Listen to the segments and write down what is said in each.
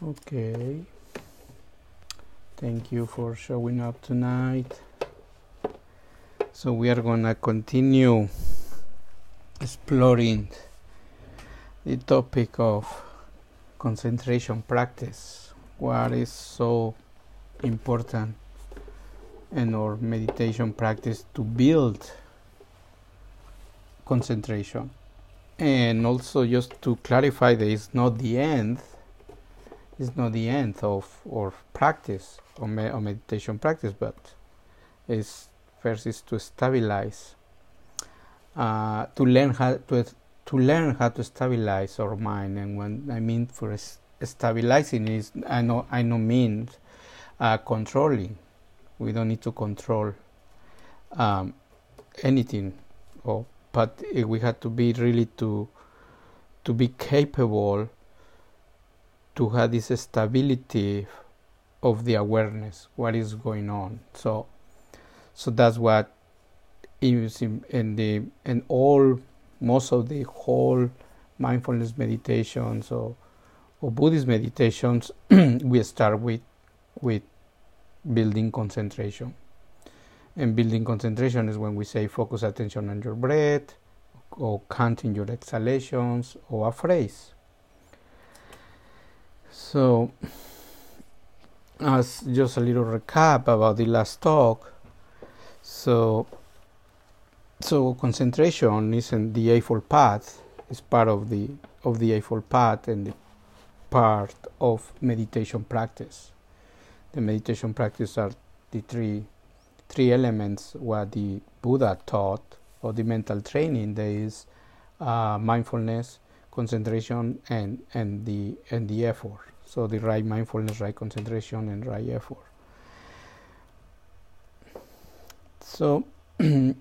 Okay. Thank you for showing up tonight. So we are going to continue exploring the topic of concentration practice. What is so important in our meditation practice to build concentration. And also just to clarify that it's not the end is not the end of our practice or, me- or meditation practice, but it's first is to stabilize, uh, to learn how to to learn how to stabilize our mind. And when I mean for stabilizing is I know I know mean uh, controlling. We don't need to control um, anything, or but we have to be really to to be capable to have this stability of the awareness what is going on. So so that's what is in, in the in all most of the whole mindfulness meditations or or buddhist meditations we start with with building concentration. And building concentration is when we say focus attention on your breath or counting your exhalations or a phrase so, as just a little recap about the last talk, so so concentration is in the Eightfold Path is part of the of the Eightfold Path and the part of meditation practice. The meditation practice are the three three elements what the Buddha taught or the mental training. There is uh, mindfulness, concentration and and the and the effort. So the right mindfulness right concentration and right effort. So and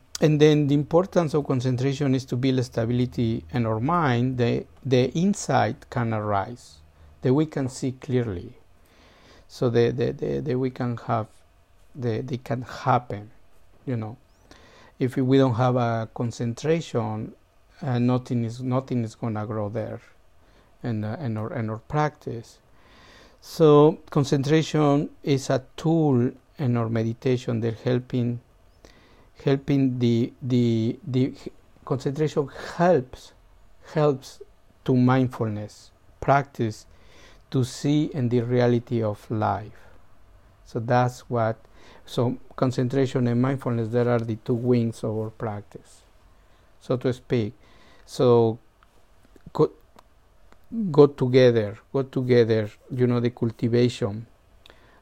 then the importance of concentration is to build stability in our mind. The the insight can arise that we can see clearly. So that the, the, we can have the they can happen you know. If we don't have a concentration uh, nothing is nothing is gonna grow there, in uh, in our in our practice. So concentration is a tool in our meditation that helping helping the the the concentration helps helps to mindfulness practice to see in the reality of life. So that's what so concentration and mindfulness there are the two wings of our practice, so to speak. So go, go together, go together, you know, the cultivation,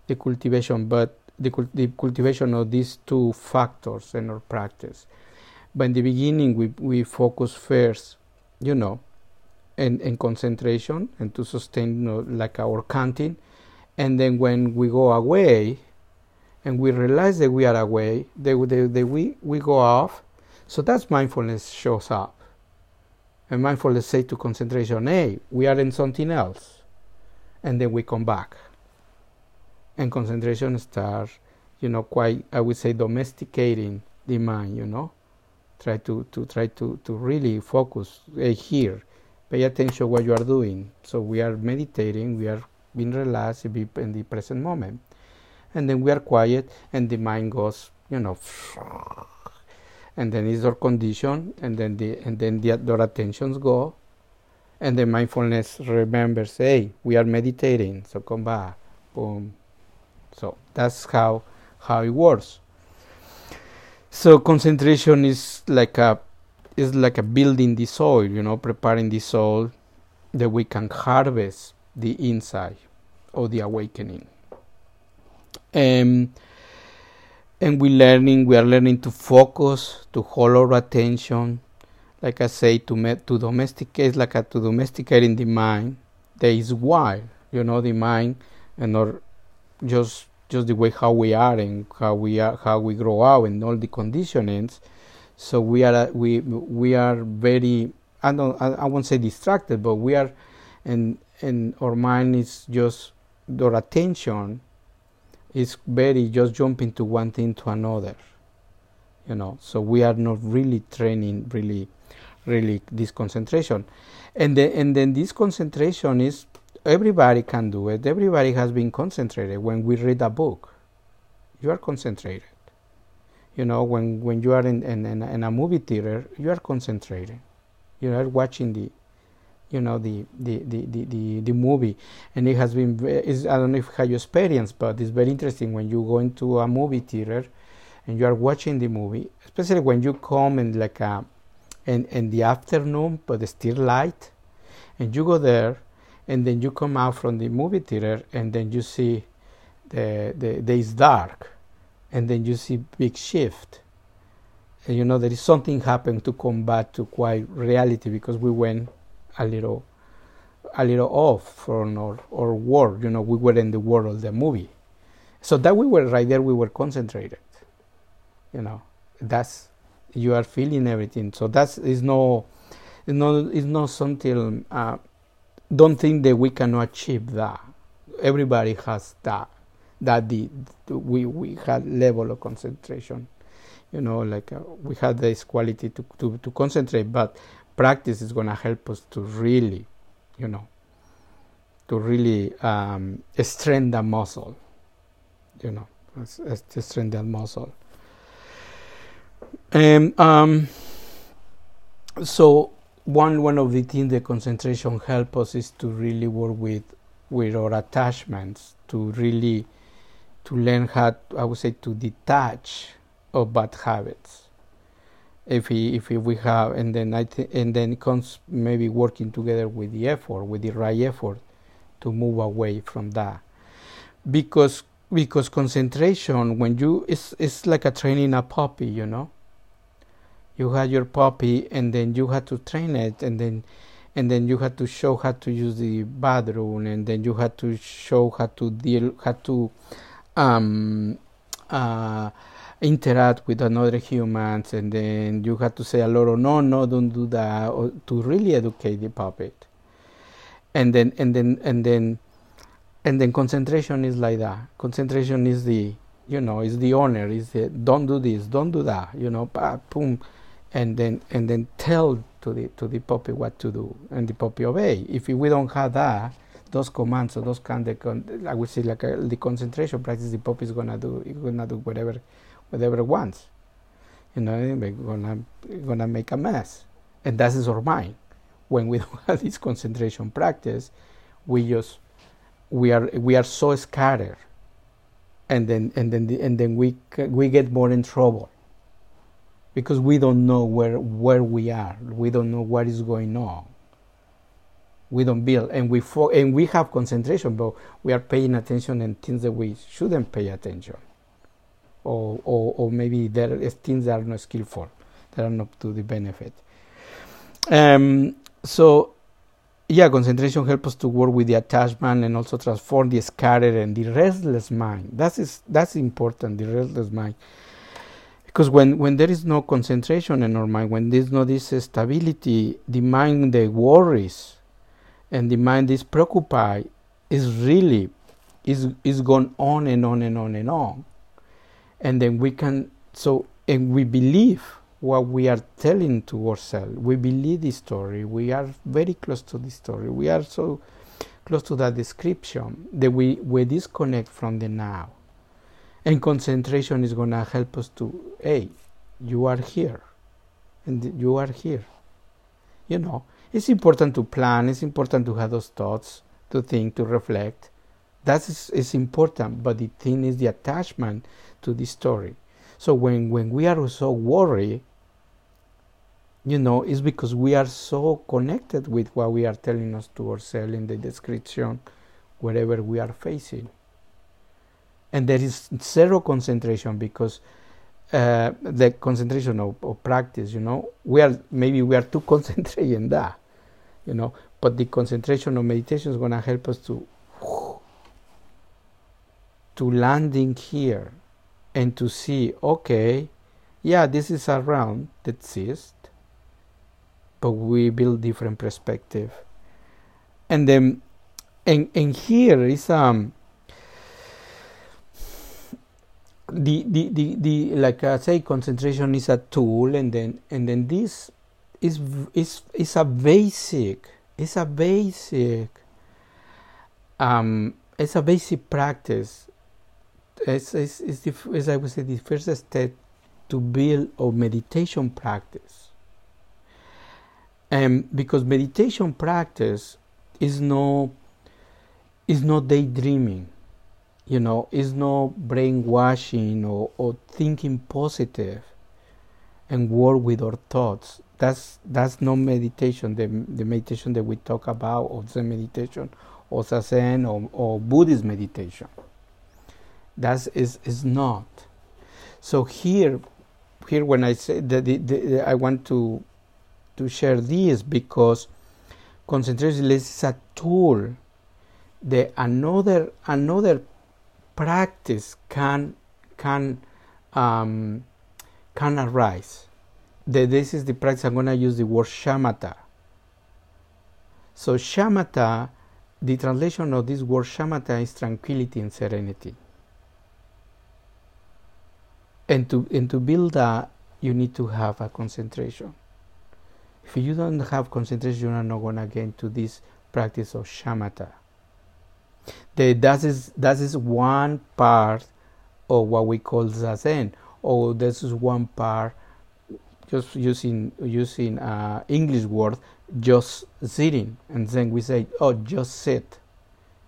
the cultivation, but the, the cultivation of these two factors in our practice. But in the beginning, we, we focus first, you know, in, in concentration and to sustain, you know, like our counting. And then when we go away and we realize that we are away, that, that, that we, we go off, so that's mindfulness shows up and mindfulness say to concentration, hey, we are in something else. And then we come back. And concentration starts, you know, quite, I would say, domesticating the mind, you know. Try to, to try to, to really focus hey, here. Pay attention what you are doing. So we are meditating, we are being relaxed in the present moment. And then we are quiet and the mind goes, you know, and then is our condition and then the and then the our attentions go and the mindfulness remembers hey we are meditating so come back boom. So that's how how it works. So concentration is like a is like a building the soil you know preparing the soil that we can harvest the insight of the awakening. Um, and we learning we are learning to focus to hold our attention. Like i say to me, to domesticate like a, to domesticating the mind. That is wild you know the mind and not just just the way how we are and how we are how we grow up and all the conditionings. So we are uh, we we are very i don't i, I won't say distracted but we are and and our mind is just our attention is very just jumping to one thing to another you know so we are not really training really really this concentration and then and then this concentration is everybody can do it. Everybody has been concentrated when we read a book. You are concentrated. You know, when, when you are in, in, in a movie theater, you are concentrating. You are watching the, you know, the, the, the, the, the, the movie. And it has been, is, I don't know if how you experience, but it's very interesting when you go into a movie theater and you are watching the movie, especially when you come in like a, in, in the afternoon, but it's still light, and you go there and then you come out from the movie theater and then you see the the days dark. And then you see big shift. And you know there is something happened to come back to quite reality because we went a little a little off from our, our world you know we were in the world of the movie so that we were right there we were concentrated you know that's you are feeling everything so that's is no not it's not something uh, don't think that we cannot achieve that. Everybody has that. That the, we we had level of concentration, you know, like uh, we had this quality to, to to concentrate, but practice is going to help us to really, you know, to really um, strengthen the muscle, you know, to strengthen that muscle. And um, so one one of the things the concentration help us is to really work with with our attachments to really to learn how I would say to detach of bad habits if we if we have and then I th- and then comes maybe working together with the effort with the right effort to move away from that. Because because concentration when you it's it's like a training a puppy you know? You had your puppy and then you had to train it and then and then you had to show how to use the bathroom and then you had to show how to deal how to um, uh, interact with another humans and then you have to say a lot of no no don't do that or to really educate the puppet. And then and then and then and then concentration is like that. Concentration is the you know is the owner is the don't do this don't do that you know boom. And then and then tell to the to the puppy what to do, and the puppy obey. If we don't have that, those commands or those kind of con- I would say like a, the concentration practice, the puppy is gonna do it's gonna do whatever whatever it wants. You know, they're gonna gonna make a mess, and that is our mind. When we don't have this concentration practice, we just we are we are so scattered, and then and then the, and then we we get more in trouble because we don't know where where we are. We don't know what is going on. We don't build, and we fo- and we have concentration, but we are paying attention in things that we shouldn't pay attention, or or, or maybe there are things that are not skillful, that are not to the benefit. Um, so yeah, concentration helps us to work with the attachment and also transform the scattered and the restless mind. That is that's important. The restless mind because when, when there is no concentration in our mind, when there's no this stability, the mind the worries and the mind is preoccupied is really is is going on and on and on and on. And then we can so and we believe what we are telling to ourselves. We believe the story. We are very close to the story. We are so close to that description that we, we disconnect from the now. And concentration is going to help us to, hey, you are here. And you are here. You know, it's important to plan, it's important to have those thoughts, to think, to reflect. That is, is important, but the thing is the attachment to the story. So when, when we are so worried, you know, it's because we are so connected with what we are telling us to ourselves in the description, wherever we are facing and there is zero concentration because uh, the concentration of, of, practice, you know, we are maybe we are too concentrated in that, you know, but the concentration of meditation is going to help us to to landing here and to see, okay, yeah, this is around that exists, but we build different perspective, and then and and here is um the, the, the, the like I say concentration is a tool and then and then this is is is a basic it's a basic um, it's a basic practice. It's, it's, it's the, as I would say, the first step to build a meditation practice. And because meditation practice is no is not daydreaming, you know, is no brainwashing or, or thinking positive and work with our thoughts. That's that's no meditation. The the meditation that we talk about, or Zen meditation, or Zazen, or, or Buddhist meditation. That is is not. So here, here when I say that the, the, I want to to share this because concentration is a tool that another another practice can can um, can arise. The, this is the practice I'm going to use the word shamatha. So shamatha, the translation of this word shamatha is tranquility and serenity. And to and to build that, you need to have a concentration. If you don't have concentration, you are not going to get into this practice of shamatha. The, that is that is one part of what we call zazen, or this is one part just using using uh, English word just sitting, and then we say oh just sit,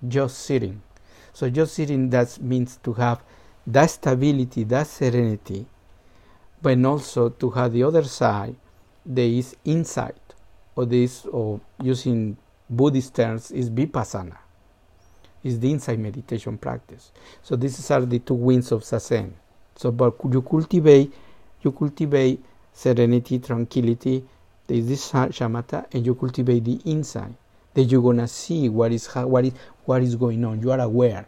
just sitting. So just sitting that means to have that stability, that serenity, but also to have the other side, there is insight, or this, or using Buddhist terms, is vipassana is the insight meditation practice. So these are the two wings of Zazen. So but you cultivate you cultivate serenity, tranquility, there is this shamatha, and you cultivate the insight. That you're gonna see what is what is what is going on. You are aware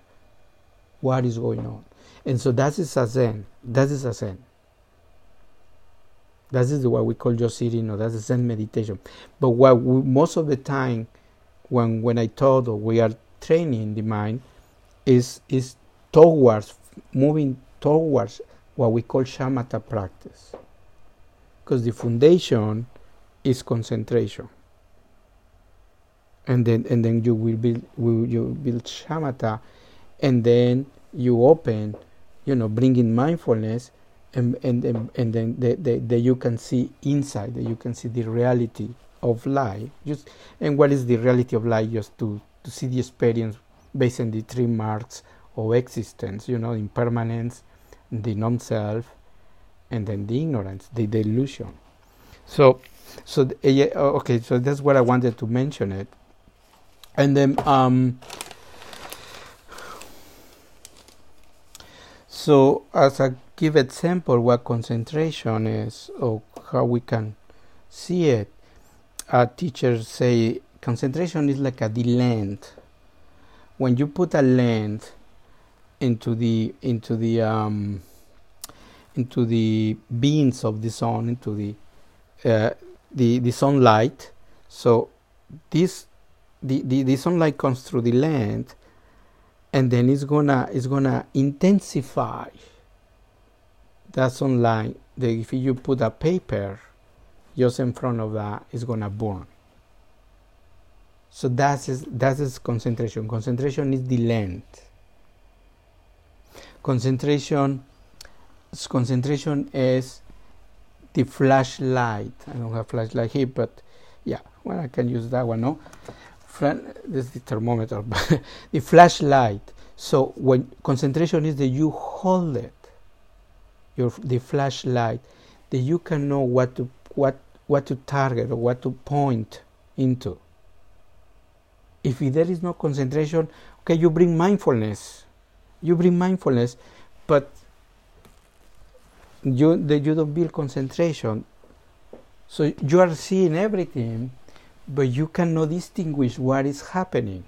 what is going on. And so that is a Zen. That is a Zen. That is what we call just sitting, or that's a Zen meditation. But what we, most of the time, when when I told or we are training the mind is is towards moving towards what we call shamatha practice because the foundation is concentration and then and then you will build will you build shamatha and then you open you know bringing mindfulness and and and, and then that the, the, you can see inside that you can see the reality of life. Just and what is the reality of life? Just to to see the experience based on the three marks of existence, you know, impermanence, the non-self, and then the ignorance, the delusion. So, so yeah, okay, so that's what I wanted to mention it, and then um, so as a give example, what concentration is or how we can see it, a teacher say concentration is like a the length. When you put a length into the into the um, into the beams of the sun, into the uh, the the sunlight, so this the, the, the sunlight comes through the lens and then it's gonna it's gonna intensify that sunlight that if you put a paper just in front of that it's gonna burn so that is that is concentration. Concentration is the length. Concentration concentration is the flashlight. I don't have flashlight here, but yeah, well I can use that one. No, this is the thermometer, the flashlight. So when concentration is that you hold it, your the flashlight, that you can know what to what what to target or what to point into if there is no concentration, okay, you bring mindfulness. You bring mindfulness, but you, the, you don't build concentration. So you are seeing everything, but you cannot distinguish what is happening.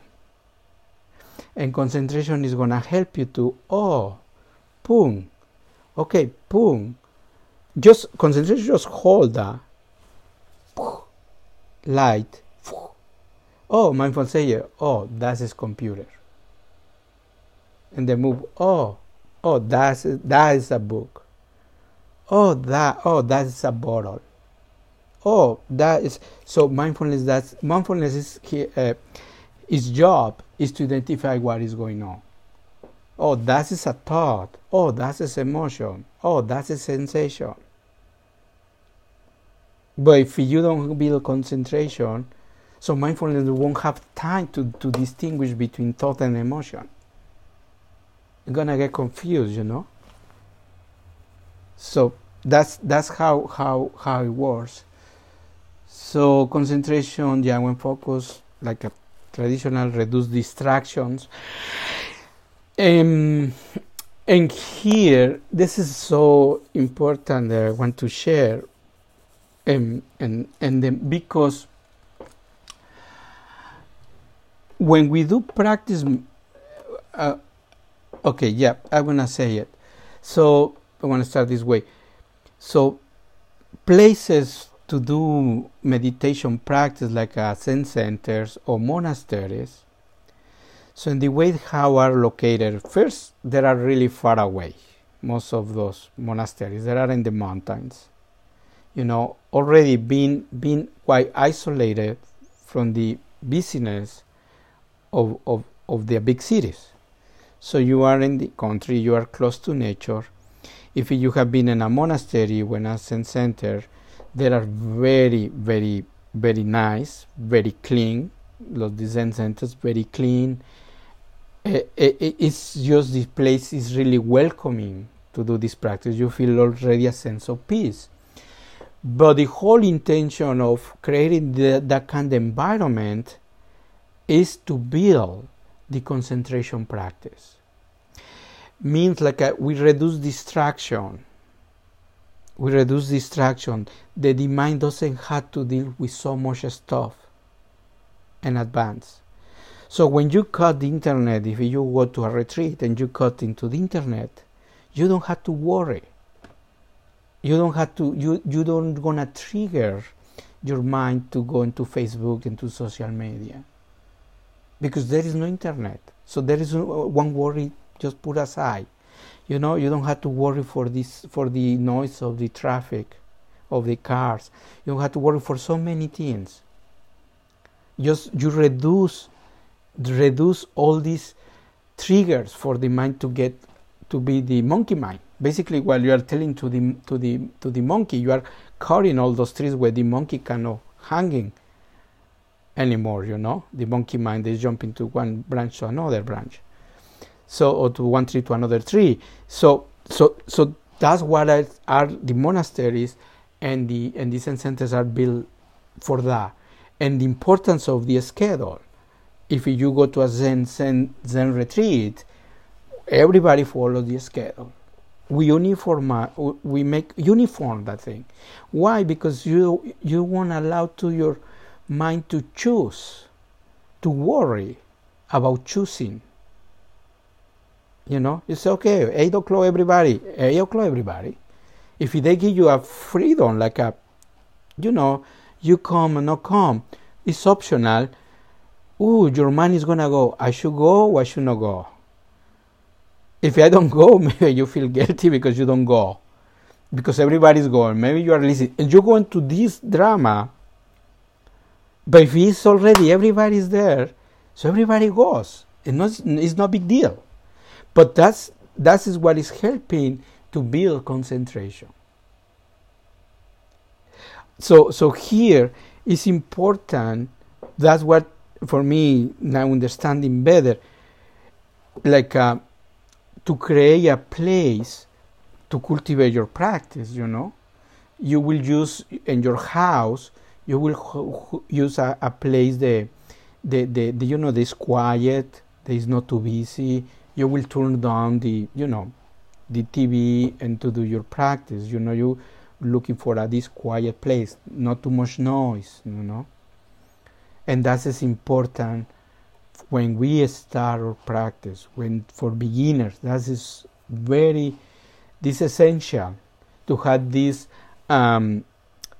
And concentration is going to help you to, oh, boom, okay, boom. Just concentration, just hold that light Oh, mindful sayer. Oh, that's his computer. And they move. Oh, oh, that's that is a book. Oh, that. Oh, that is a bottle. Oh, that is so mindfulness. That's mindfulness is uh, its job is to identify what is going on. Oh, that is a thought. Oh, that is emotion. Oh, that's a sensation. But if you don't build concentration, so mindfulness won't have time to, to distinguish between thought and emotion. You're gonna get confused, you know. So that's that's how how how it works. So concentration, yeah, when focus like a traditional reduce distractions. Um, and here, this is so important that I want to share, um, and and then because when we do practice, uh, okay, yeah, I'm gonna say it. So I want to start this way. So places to do meditation practice like uh, Zen centers or monasteries. So in the way how are located, first they are really far away. Most of those monasteries they are in the mountains. You know, already being being quite isolated from the business of, of, of the big cities. So you are in the country, you are close to nature. If you have been in a monastery when a Zen center, they are very, very, very nice, very clean. Los Zen centers very clean. Uh, it's just this place is really welcoming to do this practice. You feel already a sense of peace. But the whole intention of creating the, that kind of environment is to build the concentration practice. Means like a, we reduce distraction we reduce distraction, the mind doesn't have to deal with so much stuff in advance. So when you cut the internet, if you go to a retreat and you cut into the internet, you don't have to worry. You don't have to you you don't gonna trigger your mind to go into Facebook into social media because there is no internet. So there is uh, one worry just put aside you know you don't have to worry for this for the noise of the traffic of the cars. You don't have to worry for so many things. Just you reduce reduce all these triggers for the mind to get to be the monkey mind. Basically while you are telling to the to the to the monkey you are cutting all those trees where the monkey cannot hanging anymore you know? The monkey mind is jumping to one branch to another branch so or to one tree to another tree. So so so that's what are the monasteries and the and the Zen centers are built for that. And the importance of the schedule. If you go to a zen zen, zen retreat everybody follows the schedule. We uniform we make uniform that thing. Why? Because you you won't allow to your mind to choose to worry about choosing you know, it's okay. Eight o'clock, everybody. Eight o'clock, everybody. If they give you a freedom, like a, you know, you come and not come, it's optional. Ooh, your mind is gonna go. I should go or I should not go. If I don't go, maybe you feel guilty because you don't go. Because everybody's going. Maybe you are listening. And you go into this drama. But if it's already everybody's there, so everybody goes. It's not, it's not a big deal. But that's that is what is helping to build concentration. So so here is important. That's what for me now understanding better, like uh, to create a place to cultivate your practice. You know, you will use in your house. You will use a, a place the, the, the, the you know this quiet. There is not too busy you will turn down the you know the TV and to do your practice. You know, you looking for a this quiet place, not too much noise. You know, and that is important when we start our practice. When for beginners, that is very this essential to have this, um,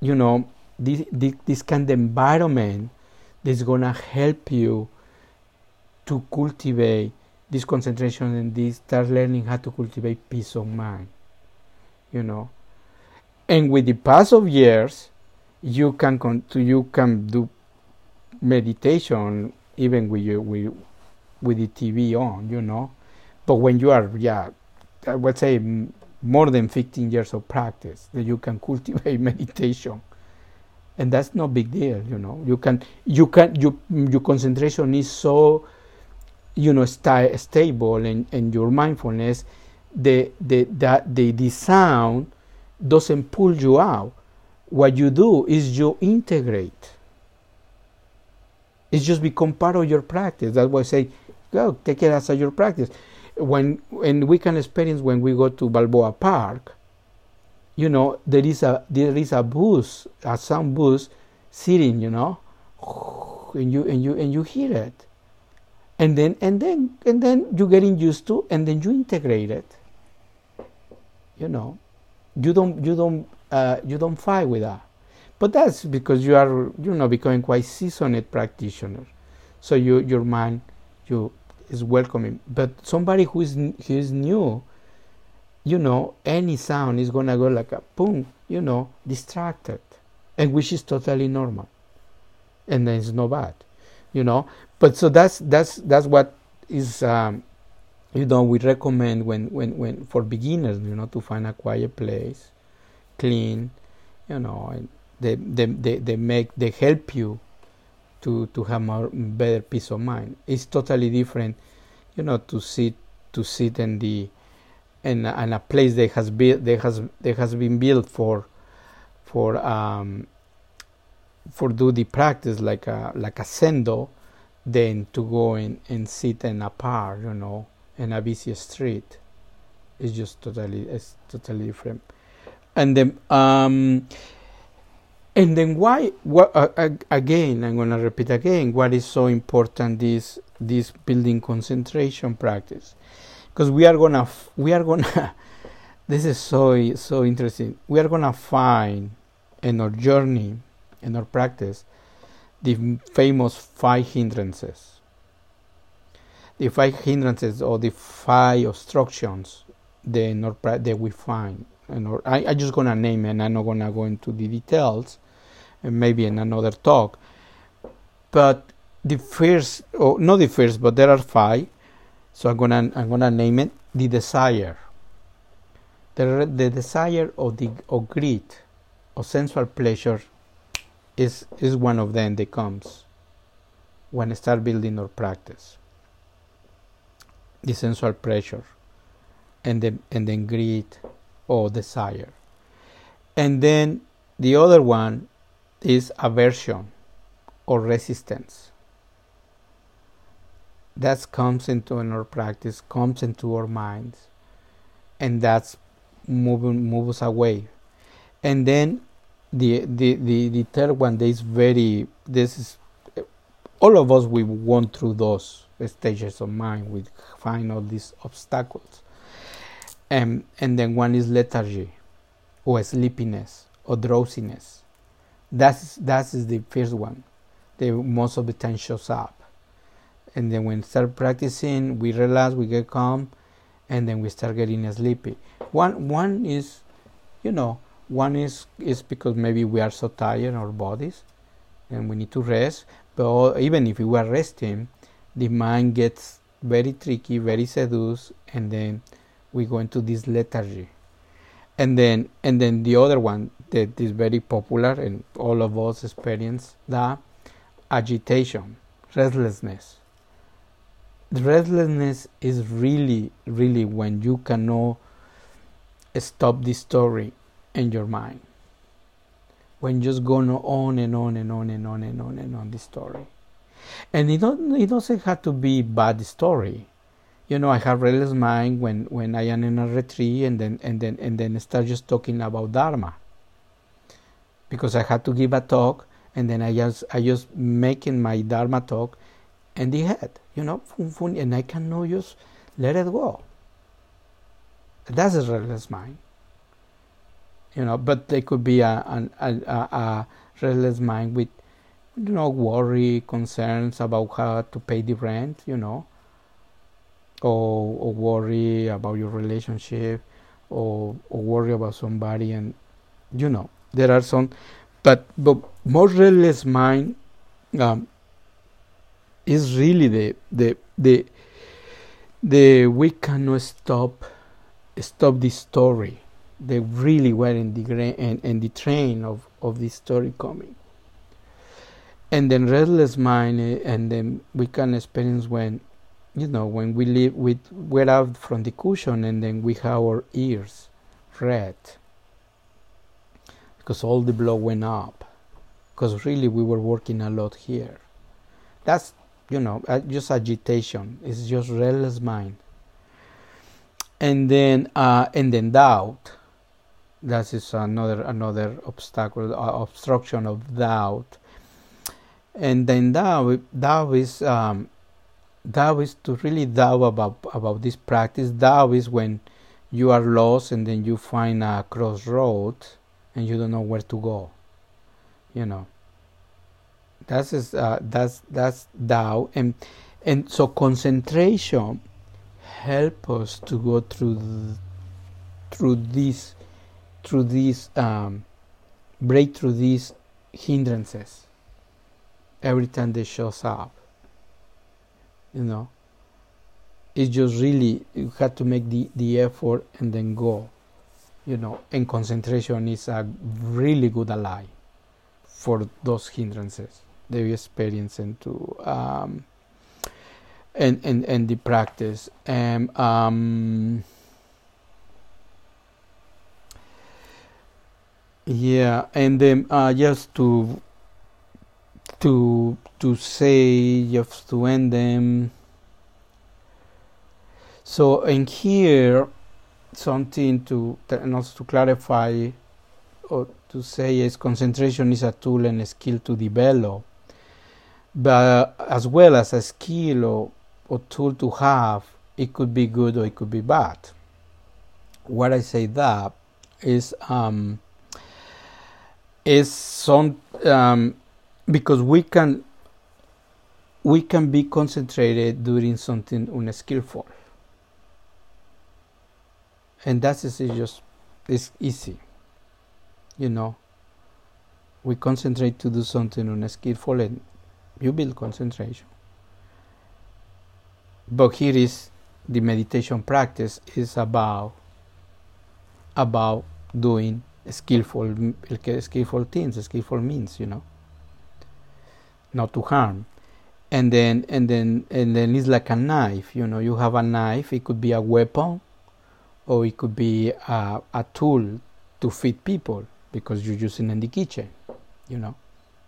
you know, this, this this kind of environment that's gonna help you to cultivate this concentration and this start learning how to cultivate peace of mind you know and with the pass of years you can con- you can do meditation even with with with the TV on, you know. But when you are, yeah, I would say more than 15 years of practice, that you can cultivate meditation, and that's no big deal, you know. You can, you can, you, your concentration is so, you know, sta- stable, and, and your mindfulness, the the that the, the sound doesn't pull you out. What you do is you integrate. It's just become part of your practice. That's why I say, go take it as a your practice. When and we can experience when we go to Balboa Park, you know, there is a there is a bus, a sound bus sitting, you know, and you and you and you hear it. And then and then and then you getting used to and then you integrate it. You know. You don't you don't uh, you don't fight with that. But that's because you are you know becoming quite seasoned practitioner. So you your mind you is welcoming. But somebody who is who is new, you know, any sound is gonna go like a boom, you know, distracted, and which is totally normal, and then it's no bad, you know. But so that's that's that's what is. Um, you know, we recommend when, when, when for beginners, you know, to find a quiet place, clean, you know, and they, they, they, they make they help you to to have more better peace of mind. It's totally different, you know, to sit to sit in the in a, in a place that has built that has that has been built for for um for do the practice like a like a zendo, then to go and, and sit in a park, you know, in a busy street. It's just totally it's totally different. And then um and then why? What uh, again? I'm gonna repeat again. What is so important? This this building concentration practice, because we are gonna we are gonna. this is so so interesting. We are gonna find in our journey, in our practice, the famous five hindrances. The five hindrances or the five obstructions that, we find and I, I just gonna name and I'm not gonna go into the details maybe in another talk. But the first or not the first but there are five. So I'm gonna I'm gonna name it the desire. The, the desire of the of greed or sensual pleasure is is one of them that comes when I start building our practice the sensual pressure and then and then greed or desire. And then the other one is aversion or resistance. That comes into our practice, comes into our minds, and that's moving moves away. And then the the the, the third one that is very this is all of us we went through those stages of mind we find all these obstacles um, and then one is lethargy or sleepiness or drowsiness. That's that is the first one. The most of the time shows up. And then when start practicing, we relax, we get calm, and then we start getting sleepy. One one is, you know, one is is because maybe we are so tired in our bodies, and we need to rest. But even if we are resting, the mind gets very tricky, very seduced, and then we go into this lethargy and then and then the other one that is very popular and all of us experience the agitation restlessness restlessness is really really when you cannot stop the story in your mind when just going on and on and on and on and on and on this story and it don't it doesn't have to be bad story you know, I have restless mind when, when I am in a retreat and then and then and then start just talking about Dharma. Because I had to give a talk and then I just I just making my Dharma talk in the head, you know, fun, fun, and I cannot just let it go. That's a restless mind. You know, but they could be a, a, a, restless mind with you know worry, concerns about how to pay the rent, you know, or, or worry about your relationship or, or worry about somebody and you know there are some but but more restless mind um, is really the the the the we cannot stop stop this story. They really were in the gra- and, and the train of, of this story coming. And then restless mind, eh, and then we can experience when, you know, when we live with we're out from the cushion, and then we have our ears red because all the blood went up. Because really, we were working a lot here. That's you know just agitation. It's just restless mind and then uh, and then doubt that is another another obstacle uh, obstruction of doubt. And then doubt doubt is um, doubt is to really doubt about about this practice. Doubt is when you are lost and then you find a crossroad and you don't know where to go you know. That's is uh, that's that's doubt. And and so concentration help us to go through th- through this through these um, break through these hindrances every time they shows up you know? It's just really you have to make the, the effort and then go you know? And concentration is a really good ally for those hindrances that we experience and to um, and and and the practice. And um yeah and then uh just to to to say just to end them so in here something to and also to clarify or to say is concentration is a tool and a skill to develop but as well as a skill or or tool to have, it could be good or it could be bad. What I say that is um, is some um, because we can we can be concentrated doing something unskillful, and that is just it's easy, you know. We concentrate to do something unskillful, and you build concentration but here is the meditation practice is about about doing skillful skillful things skillful means you know not to harm. And then and then and then it's like a knife you know you have a knife it could be a weapon or it could be a, a tool to feed people because you're using it in the kitchen you know.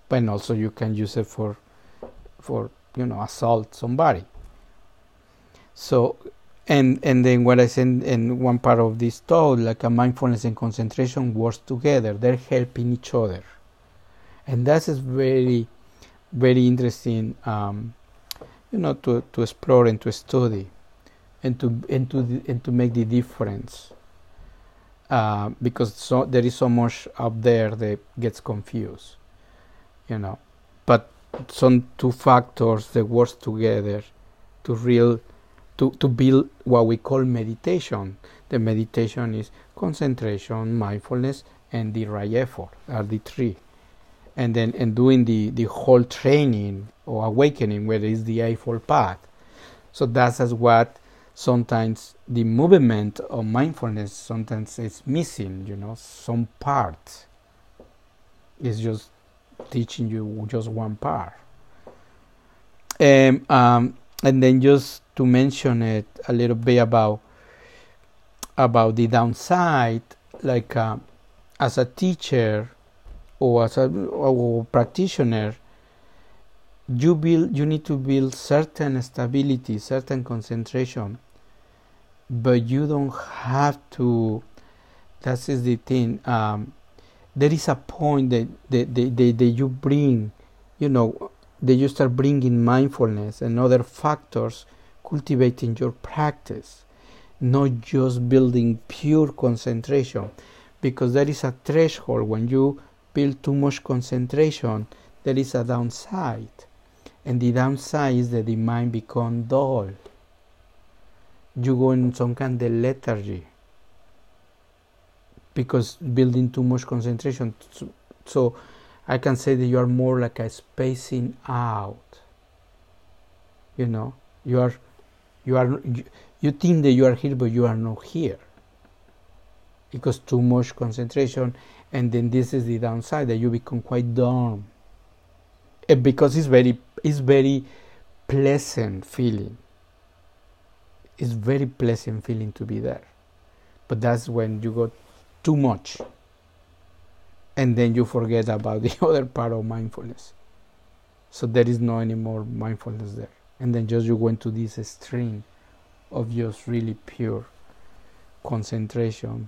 But also you can use it for for you know assault somebody. So, and and then what I said in one part of this talk, like a mindfulness and concentration works together. They're helping each other, and that is very, very interesting. Um, you know, to to explore and to study, and to and to and to make the difference. Uh, because so there is so much up there that gets confused, you know. But some two factors that work together to real to, to build what we call meditation. The meditation is concentration, mindfulness, and the right effort are the three. And then and doing the, the whole training or awakening, where is the Eightfold Path. So that's as what sometimes the movement of mindfulness sometimes is missing, you know, some part is just teaching you just one part. And, um, and then just to mention it a little bit about about the downside, like uh, as a teacher or as a or practitioner, you build you need to build certain stability, certain concentration, but you don't have to. That is the thing. Um, there is a point that, that, that, that, that you bring, you know, that you start bringing mindfulness and other factors cultivating your practice, not just building pure concentration, because there is a threshold when you build too much concentration, there is a downside, and the downside is that the mind becomes dull. You go in some kind of lethargy because building too much concentration. So I can say that you are more like a spacing out you know you are you are you, you think that you are here but you are not here. Because too much concentration and then this is the downside that you become quite dumb. And because it's very it's very pleasant feeling. It's very pleasant feeling to be there. But that's when you got too much. And then you forget about the other part of mindfulness. So there is no any more mindfulness there and then just you go into this stream of just really pure concentration.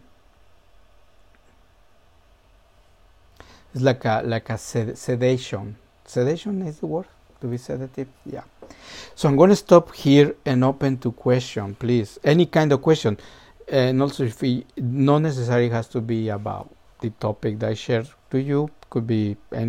It's like a like a sed- sedation. Sedation is the word? To be sedative? Yeah. So i'm going to stop here and open to question please. Any kind of question. And also if it not necessarily has to be about the topic that i shared to you. Could be any